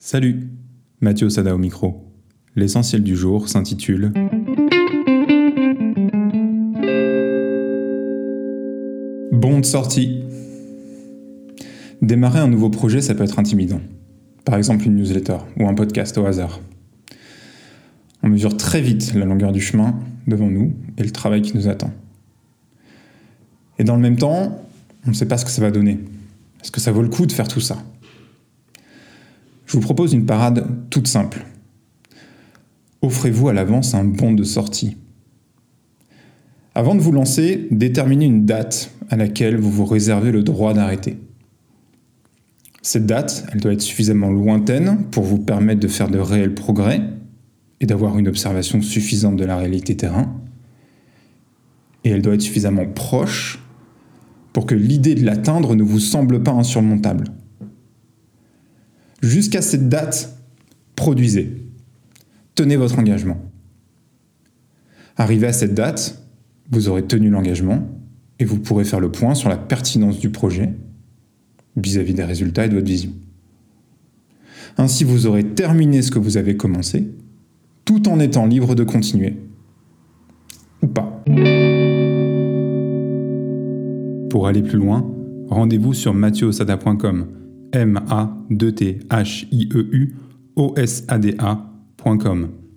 Salut, Mathieu Sada au micro. L'essentiel du jour s'intitule Bon de sortie. Démarrer un nouveau projet, ça peut être intimidant. Par exemple une newsletter ou un podcast au hasard. On mesure très vite la longueur du chemin devant nous et le travail qui nous attend. Et dans le même temps, on ne sait pas ce que ça va donner. Est-ce que ça vaut le coup de faire tout ça? Je vous propose une parade toute simple. Offrez-vous à l'avance un bon de sortie. Avant de vous lancer, déterminez une date à laquelle vous vous réservez le droit d'arrêter. Cette date, elle doit être suffisamment lointaine pour vous permettre de faire de réels progrès et d'avoir une observation suffisante de la réalité terrain. Et elle doit être suffisamment proche pour que l'idée de l'atteindre ne vous semble pas insurmontable. Jusqu'à cette date, produisez. Tenez votre engagement. Arrivé à cette date, vous aurez tenu l'engagement et vous pourrez faire le point sur la pertinence du projet vis-à-vis des résultats et de votre vision. Ainsi, vous aurez terminé ce que vous avez commencé, tout en étant libre de continuer. Ou pas. Pour aller plus loin, rendez-vous sur mathieuosada.com M-A-D-T-H-I-E-U-O-S-A-D-A.com.